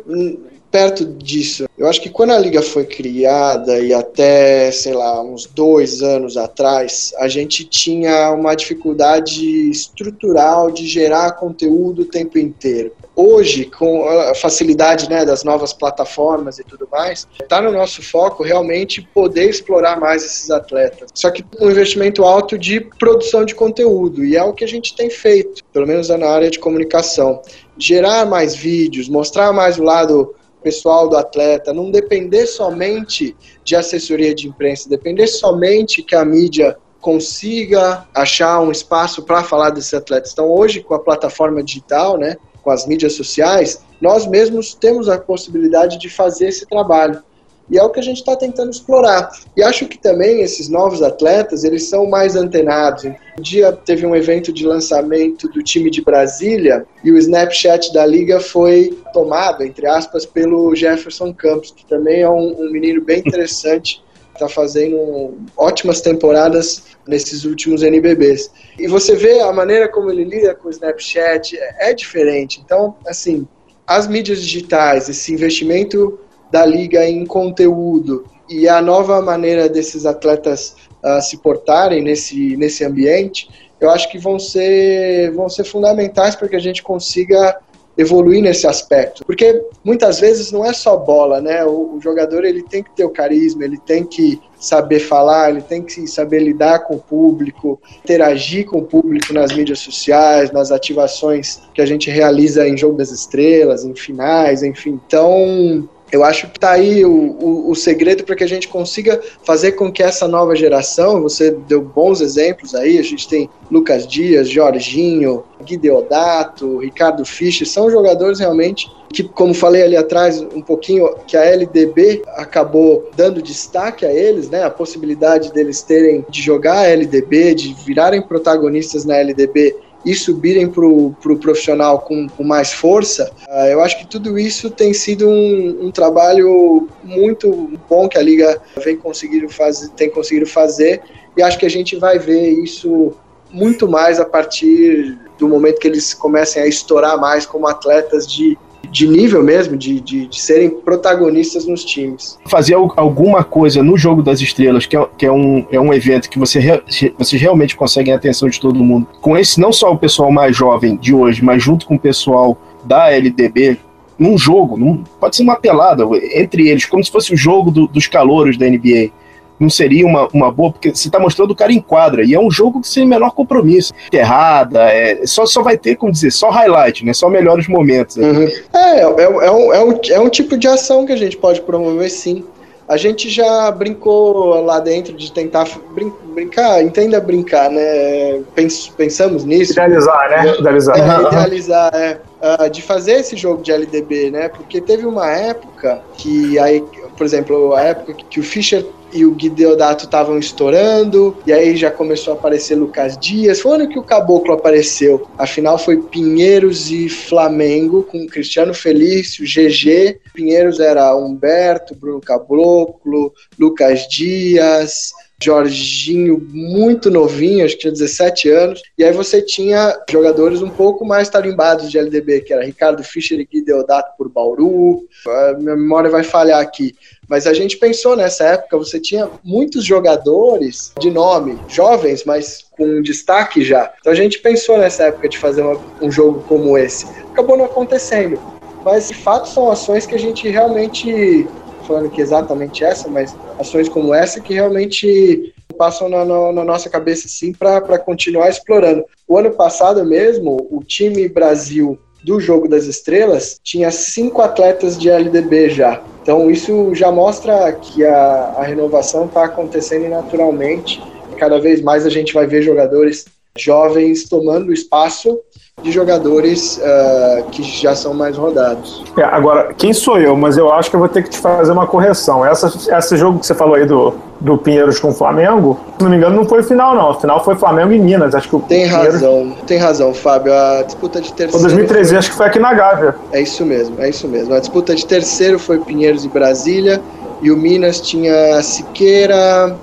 perto disso. Eu acho que quando a liga foi criada e até, sei lá, uns dois anos atrás, a gente tinha uma dificuldade estrutural de gerar conteúdo o tempo inteiro. Hoje, com a facilidade né, das novas plataformas e tudo mais, está no nosso foco realmente poder explorar mais esses atletas. Só que um investimento alto de produção de conteúdo, e é o que a gente tem feito, pelo menos na área de comunicação. Gerar mais vídeos, mostrar mais o lado pessoal do atleta, não depender somente de assessoria de imprensa, depender somente que a mídia consiga achar um espaço para falar desses atletas. Então, hoje, com a plataforma digital, né, com as mídias sociais, nós mesmos temos a possibilidade de fazer esse trabalho. E é o que a gente está tentando explorar. E acho que também esses novos atletas, eles são mais antenados. Um dia teve um evento de lançamento do time de Brasília e o Snapchat da liga foi tomado, entre aspas, pelo Jefferson Campos, que também é um, um menino bem interessante, está fazendo ótimas temporadas nesses últimos NBBs. E você vê a maneira como ele lida com o Snapchat é, é diferente. Então, assim, as mídias digitais, esse investimento da liga em conteúdo e a nova maneira desses atletas uh, se portarem nesse, nesse ambiente, eu acho que vão ser, vão ser fundamentais para que a gente consiga evoluir nesse aspecto. Porque muitas vezes não é só bola, né? O, o, jogador ele tem que ter o carisma, ele tem que saber falar, ele tem que saber lidar com o público, interagir com o público nas mídias sociais, nas ativações que a gente realiza em Jogo das Estrelas, em finais, enfim. Então, eu acho que está aí o, o, o segredo para que a gente consiga fazer com que essa nova geração, você deu bons exemplos aí, a gente tem Lucas Dias, Jorginho, Gui Deodato, Ricardo Fischer, são jogadores realmente que, como falei ali atrás, um pouquinho que a LDB acabou dando destaque a eles, né? A possibilidade deles terem de jogar a LDB, de virarem protagonistas na LDB e subirem para o pro profissional com, com, mais força, uh, eu acho que tudo isso tem sido um, um, trabalho muito bom que a Liga vem conseguindo fazer, tem conseguido fazer, e acho que a gente vai ver isso muito mais a partir do momento que eles comecem a estourar mais como atletas de de nível mesmo, de, de, de, serem protagonistas nos times. Fazer alguma coisa no Jogo das Estrelas, que é, que é, um, é um evento que você, re, vocês realmente conseguem a atenção de todo mundo, com esse não só o pessoal mais jovem de hoje, mas junto com o pessoal da LDB, num jogo, num, pode ser uma pelada entre eles, como se fosse o jogo do, dos calouros da NBA não seria uma, uma boa, porque você está mostrando o cara em quadra, e é um jogo sem menor compromisso. Errada, é, só, só vai ter, como dizer, só highlight, né? Só melhores momentos. Uhum. É, é, é, um, é, um, é um tipo de ação que a gente pode promover sim. A gente já brincou lá dentro de tentar brin brincar, entenda brincar, né? Pens pensamos nisso. Idealizar, né? Idealizar. É, idealizar, é. Uh, de fazer esse jogo de LDB, né? Porque teve uma época que aí, por exemplo, a época que o Fischer e o Gui Deodato estavam estourando, e aí já começou a aparecer Lucas Dias. Foi ano que o Caboclo apareceu. A final foi Pinheiros e Flamengo, com Cristiano Felício, GG. Pinheiros era Humberto, Bruno Caboclo, Lucas Dias, Jorginho muito novinho, acho que tinha 17 anos, e aí você tinha jogadores um pouco mais tarimbados de LDB, que era Ricardo Fischer e Gui Deodato por Bauru, a minha memória vai falhar aqui, mas a gente pensou nessa época, você tinha muitos jogadores de nome, jovens, mas com destaque já, então a gente pensou nessa época de fazer uma, um jogo como esse, acabou não acontecendo, mas de fato são ações que a gente realmente falando que exatamente essa, mas ações como essa que realmente passam na, na, na nossa cabeça sim para continuar explorando. O ano passado mesmo, o time Brasil do Jogo das Estrelas tinha cinco atletas de LDB já. Então isso já mostra que a, a renovação está acontecendo naturalmente. Cada vez mais a gente vai ver jogadores jovens tomando espaço de jogadores uh, que já são mais rodados. É, agora, quem sou eu? Mas eu acho que eu vou ter que te fazer uma correção. Essa, esse jogo que você falou aí do, do Pinheiros com o Flamengo, se não me engano, não foi final, não. A final foi Flamengo e Minas. Acho que o tem Pinheiros... razão, tem razão, Fábio. A disputa de terceiro. Foi 2013, foi... acho que foi aqui na Gávea. É isso mesmo, é isso mesmo. A disputa de terceiro foi Pinheiros e Brasília. E o Minas tinha Siqueira,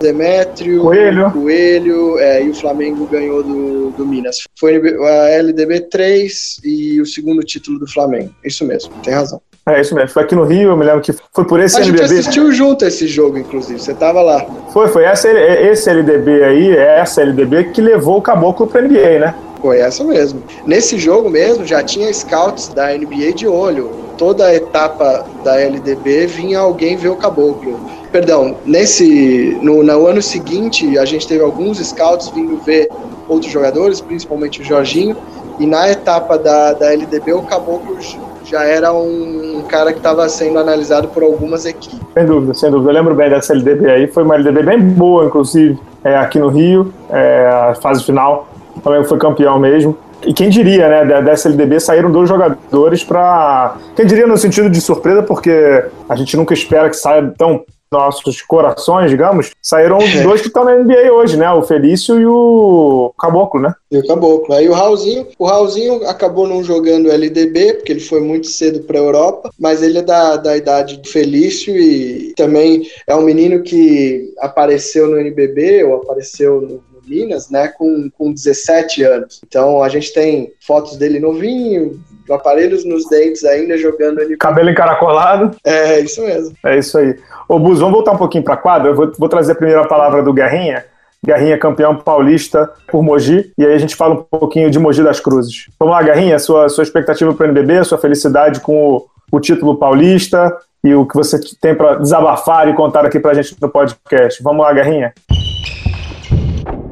Demétrio, Coelho, Coelho é, e o Flamengo ganhou do, do Minas. Foi a LDB 3 e o segundo título do Flamengo. Isso mesmo, tem razão. É isso mesmo. Foi aqui no Rio, eu me lembro que foi por esse a LDB. A gente assistiu junto esse jogo, inclusive. Você tava lá. Foi, foi essa, esse LDB aí, essa LDB que levou o Caboclo para NBA, né? Foi essa mesmo. Nesse jogo mesmo já tinha scouts da NBA de olho. Toda a etapa da LDB vinha alguém ver o Caboclo perdão, nesse no, no, ano seguinte a gente teve alguns scouts vindo ver outros jogadores, principalmente o Jorginho, e na etapa da, da LDB o Caboclo já era um, cara que estava sendo analisado por algumas equipes. Sem dúvida, sem dúvida. Eu lembro bem dessa LDB aí, foi uma LDB bem boa, inclusive, é, aqui no Rio, é, a fase final. Flamengo foi campeão mesmo. E quem diria, né, dessa LDB saíram dois jogadores para. Quem diria no sentido de surpresa, porque a gente nunca espera que saia tão nossos corações, digamos, saíram é. dois que estão na NBA hoje, né? O Felício e o Caboclo, né? E o Caboclo. Aí o Raulzinho, o Raulzinho acabou não jogando LDB, porque ele foi muito cedo para a Europa, mas ele é da, da idade do Felício e também é um menino que apareceu no NBB ou apareceu no Minas, né, com, com 17 anos. Então a gente tem fotos dele novinho, aparelhos nos dentes ainda jogando ele. Cabelo encaracolado. É, isso mesmo. É isso aí. Ô, Bus, vamos voltar um pouquinho para a quadra. Eu vou, vou trazer a primeira palavra do Guerrinha. Guerrinha campeão paulista por Mogi, e aí a gente fala um pouquinho de Mogi das Cruzes. Vamos lá, Guerrinha, sua, sua expectativa para o NBB, sua felicidade com o, o, título paulista e o que você tem para desabafar e contar aqui para a gente no podcast. Vamos lá, Guerrinha.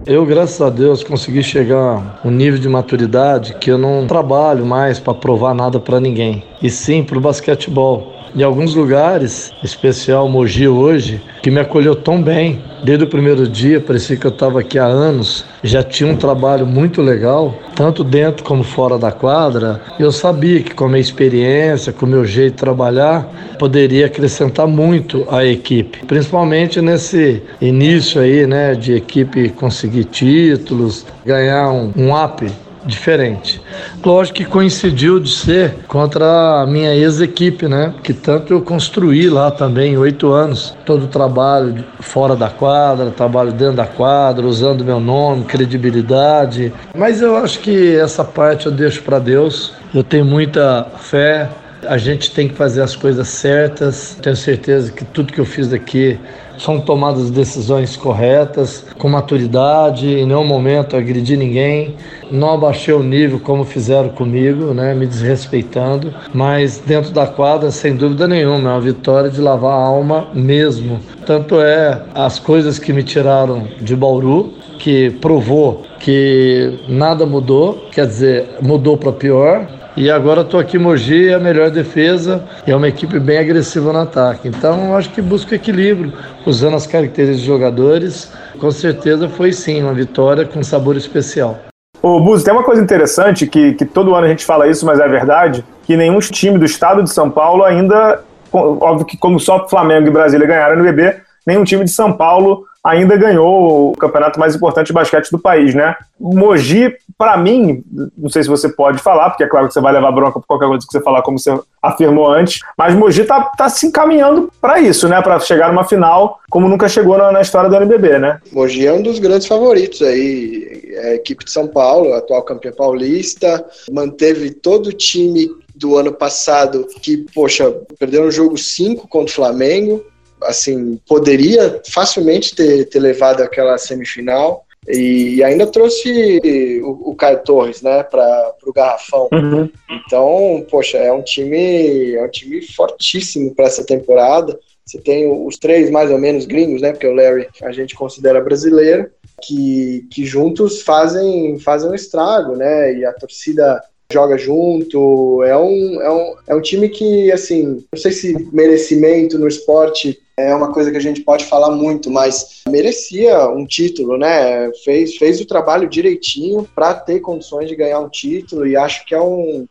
Eu, graças a Deus, consegui chegar a um nível de maturidade que eu não trabalho mais para provar nada para ninguém, e sim para o basquetebol. Em alguns lugares, especial Mogi hoje, que me acolheu tão bem, desde o primeiro dia, parecia que eu estava aqui há anos, já tinha um trabalho muito legal, tanto dentro como fora da quadra. Eu sabia que com a minha experiência, com o meu jeito de trabalhar, poderia acrescentar muito à equipe, principalmente nesse início aí, né, de equipe conseguir títulos, ganhar um, um up diferente. Lógico que coincidiu de ser contra a minha ex-equipe, né? Que tanto eu construí lá também, oito anos, todo o trabalho fora da quadra, trabalho dentro da quadra, usando meu nome, credibilidade. Mas eu acho que essa parte eu deixo para Deus. Eu tenho muita fé, a gente tem que fazer as coisas certas. Tenho certeza que tudo que eu fiz aqui são tomadas decisões corretas, com maturidade, em nenhum momento agredi ninguém, não abaixei o nível como fizeram comigo, né, me desrespeitando, mas dentro da quadra, sem dúvida nenhuma, é uma vitória de lavar a alma mesmo. Tanto é as coisas que me tiraram de Bauru, que provou que nada mudou, quer dizer, mudou para pior, e agora estou aqui em Mogi, a melhor defesa e é uma equipe bem agressiva no ataque. Então, acho que busca equilíbrio, usando as características dos jogadores. Com certeza foi sim uma vitória com sabor especial. Ô, Buzi, tem uma coisa interessante que, que todo ano a gente fala isso, mas é verdade, que nenhum time do estado de São Paulo ainda, óbvio que como só Flamengo e Brasília ganharam no BB, nenhum time de São Paulo ainda ganhou o campeonato mais importante de basquete do país, né? Mogi, para mim, não sei se você pode falar, porque é claro que você vai levar bronca por qualquer coisa que você falar, como você afirmou antes, mas Mogi tá, tá se encaminhando para isso, né? Para chegar numa final como nunca chegou na, na, história do NBB, né? Mogi é um dos grandes favoritos aí, é a equipe de São Paulo, atual campeã paulista, manteve todo o time do ano passado que, poxa, perderam o jogo 5 contra o Flamengo, assim, poderia facilmente ter, ter levado aquela semifinal e ainda trouxe o, o Caio Torres, né, para o garrafão. Uhum. Então, poxa, é um time, é um time fortíssimo para essa temporada. Você tem os três mais ou menos gringos, né, porque o Larry a gente considera brasileiro, que, que juntos fazem fazem um estrago, né? E a torcida joga junto. É um, é um, é um time que, assim, não sei se merecimento no esporte é uma coisa que a gente pode falar muito, mas merecia um título, né? Fez, fez o trabalho direitinho para ter condições de ganhar um título e acho que é um,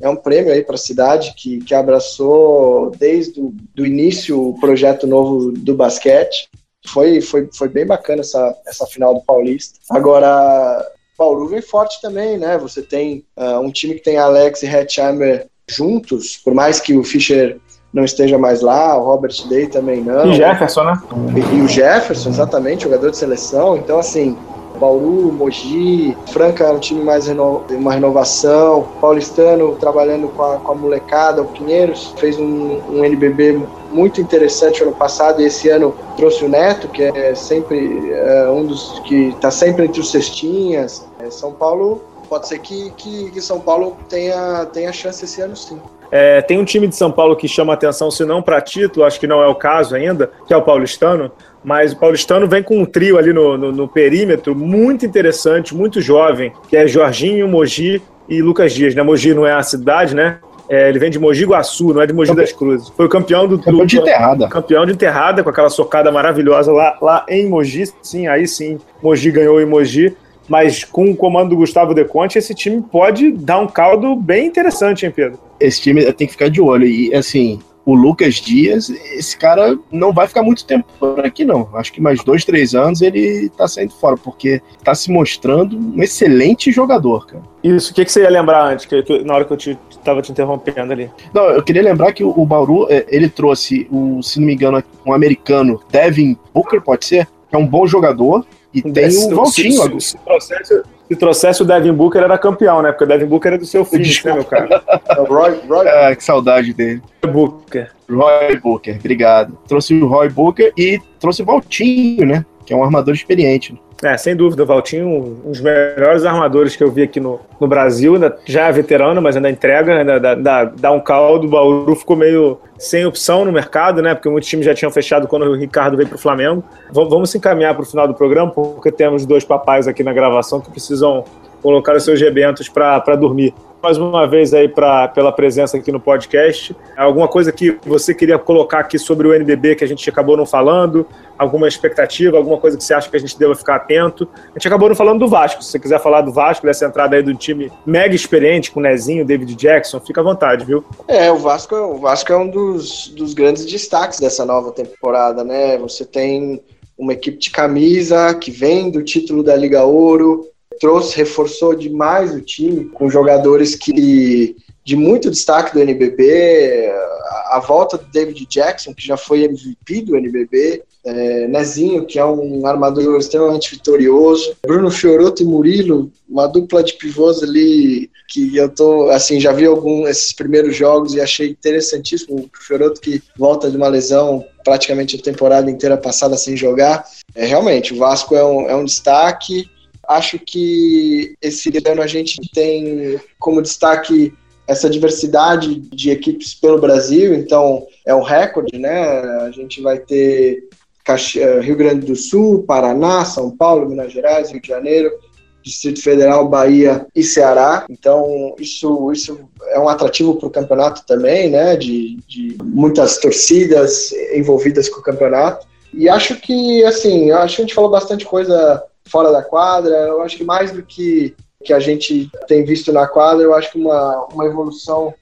é um prêmio aí para a cidade que, que abraçou desde o do início o projeto novo do basquete. Foi, foi, foi bem bacana essa, essa final do Paulista. Agora, Bauru vem forte também, né? Você tem uh, um time que tem Alex e Hetzheimer juntos, por mais que o Fischer não esteja mais lá, o Robert Day também não. E Jefferson, né? E, e o Jefferson, exatamente, jogador de seleção. Então, assim, Bauru, Mogi, Franca é um time mais reno... uma renovação, Paulistano trabalhando com a, com a molecada, o Pinheiros fez um, um NBB muito interessante ano passado e esse ano trouxe o Neto, que é sempre é, um dos que está sempre entre os cestinhas. É, São Paulo, pode ser que, que, que, São Paulo tenha, tenha chance esse ano sim. É, tem um time de São Paulo que chama atenção, se não para título, acho que não é o caso ainda, que é o Paulistano, mas o Paulistano vem com um trio ali no, no, no perímetro muito interessante, muito jovem, que é Jorginho, Mogi e Lucas Dias. Né? Mogi não é a cidade, né? É, ele vem de Mogi Guaçu, não é de Mogi das Cruzes. Foi o campeão do. Campeão de enterrada. Campeão de enterrada, com aquela socada maravilhosa lá, lá em Mogi. Sim, aí sim, Mogi ganhou em Mogi. Mas com o comando do Gustavo De Conte, esse time pode dar um caldo bem interessante, hein, Pedro? Esse time tem que ficar de olho. E, assim, o Lucas Dias, esse cara não vai ficar muito tempo por aqui, não. Acho que mais dois, três anos ele tá saindo fora, porque tá se mostrando um excelente jogador, cara. Isso, o que, que você ia lembrar antes, que, que, na hora que eu te, tava te interrompendo ali? Não, eu queria lembrar que o, o Bauru, é, ele trouxe, o, se não me engano, um americano, Devin Booker, pode ser? Que é um bom jogador, e tem o Valtinho. Se, se, se, se trouxesse o Devin Booker, era campeão, né? Porque o Devin Booker é do seu filho, né, meu cara? É Roy, Roy... Ah, que saudade dele. Roy Booker. Roy Booker, obrigado. Trouxe o Roy Booker e trouxe o Valtinho, né? Que é um armador experiente. É, sem dúvida, Valtinho, um dos melhores armadores que eu vi aqui no, no Brasil, ainda, já é veterano, mas ainda entrega, ainda dá, dá, dá um caldo. O Bauru ficou meio sem opção no mercado, né? Porque muitos times já tinham fechado quando o Ricardo veio para o Flamengo. V vamos se encaminhar para o final do programa, porque temos dois papais aqui na gravação que precisam colocar os seus rebentos para dormir mais uma vez aí pra, pela presença aqui no podcast. Alguma coisa que você queria colocar aqui sobre o NBB que a gente acabou não falando? Alguma expectativa, alguma coisa que você acha que a gente deva ficar atento? A gente acabou não falando do Vasco. Se você quiser falar do Vasco, dessa entrada aí do time mega experiente com o Nezinho, David Jackson, fica à vontade, viu? É, o Vasco, o Vasco é um dos, dos grandes destaques dessa nova temporada, né? Você tem uma equipe de camisa que vem do título da Liga Ouro, trouxe, reforçou demais o time com jogadores que de muito destaque do NBB, a, volta do David Jackson, que já foi MVP do NBB, é, Nezinho, que é um armador extremamente vitorioso, Bruno Fioroto e Murilo, uma dupla de pivôs ali que eu tô, assim, já vi alguns esses primeiros jogos e achei interessantíssimo. O Fioroto que volta de uma lesão praticamente a temporada inteira passada sem jogar. É, realmente, o Vasco é um, é um destaque. Acho que esse ano a gente tem como destaque essa diversidade de equipes pelo Brasil, então é um recorde, né? A gente vai ter eh, Rio Grande do Sul, Paraná, São Paulo, Minas Gerais, Rio de Janeiro, Distrito Federal, Bahia e Ceará. Então, isso, isso é um atrativo para o campeonato também, né? De, de muitas torcidas envolvidas com o campeonato. E acho que, assim, acho que a gente falou bastante coisa fora da quadra. Eu acho que mais do que que a gente tem visto na quadra, eu acho que uma, uma evolução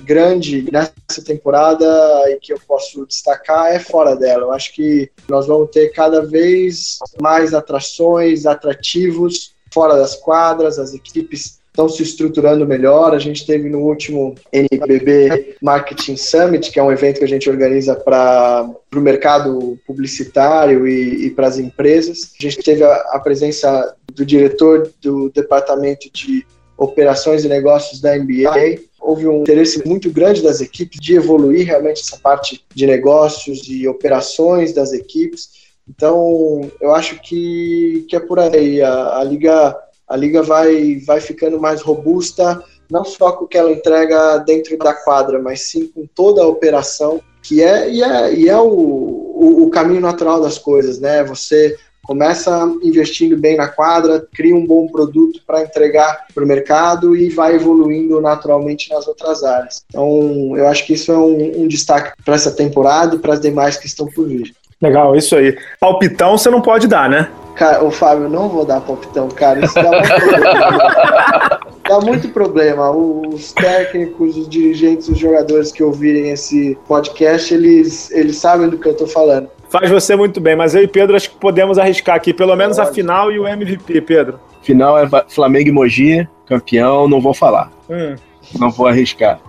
grande nessa temporada e que eu posso destacar é fora dela. Eu acho que nós vamos ter cada vez mais atrações, atrativos fora das quadras, as equipes estão se estruturando melhor. A gente teve no último NBB Marketing Summit, que é um evento que a gente organiza para o mercado publicitário e, e para as empresas. A gente teve a, a presença do diretor do departamento de operações e negócios da NBA. Houve um interesse muito grande das equipes de evoluir realmente essa parte de negócios e operações das equipes. Então, eu acho que, que é por aí. A, a liga a liga vai, vai ficando mais robusta, não só com o que ela entrega dentro da quadra, mas sim com toda a operação, que é, e é, e é o, o, o caminho natural das coisas, né? Você Começa investindo bem na quadra, cria um bom produto para entregar para o mercado e vai evoluindo naturalmente nas outras áreas. Então, eu acho que isso é um, um destaque para essa temporada e para as demais que estão por vir. Legal, isso aí. Palpitão você não pode dar, né? Cara, o Fábio, não vou dar palpitão, cara. Isso dá muito problema. dá muito problema. Os técnicos, os dirigentes, os jogadores que ouvirem esse podcast, eles, eles sabem do que eu tô falando. Faz você muito bem, mas eu e Pedro acho que podemos arriscar aqui pelo menos Pode. a final e o MVP, Pedro. Final é Flamengo e Mogi, campeão, não vou falar. Hum. Não vou arriscar.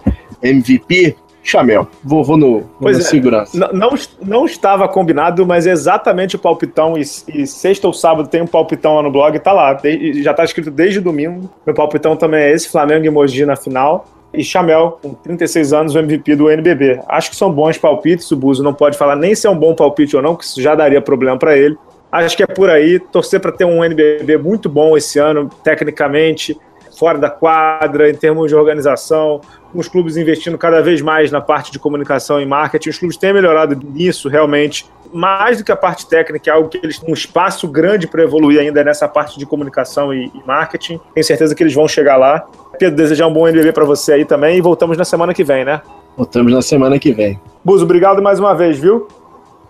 MVP, Chamel. Vou, vou no, vou é, segurança. Não, não, não, estava combinado, mas é exatamente o palpitão. E, e, sexta ou sábado tem um palpitão lá no blog, tá lá. De, já tá escrito desde domingo. Meu palpitão também é esse: Flamengo e Mogi na final. E Chamel, com 36 anos, o MVP do NBB. Acho que são bons palpites. O Buzo não pode falar nem se é um bom palpite ou não, que isso já daria problema para ele. Acho que é por aí. Torcer para ter um NBB muito bom esse ano, tecnicamente, fora da quadra, em termos de organização, os clubes investindo cada vez mais na parte de comunicação e marketing. Os clubes têm melhorado nisso realmente, mais do que a parte técnica, é algo que eles têm um espaço grande para evoluir ainda nessa parte de comunicação e, e marketing. Tenho certeza que eles vão chegar lá. Pedro, desejar um bom NBB para você aí também e voltamos na semana que vem, né? Voltamos na semana que vem. Buzo, obrigado mais uma vez, viu?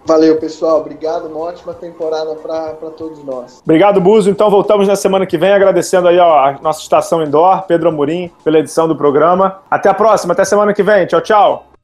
Valeu, pessoal. Obrigado. Uma ótima temporada para todos nós. Obrigado, Buzo. Então voltamos na semana que vem, agradecendo aí ó, a nossa estação indoor, Pedro Amorim, pela edição do programa. Até a próxima, até semana que vem. Tchau, tchau.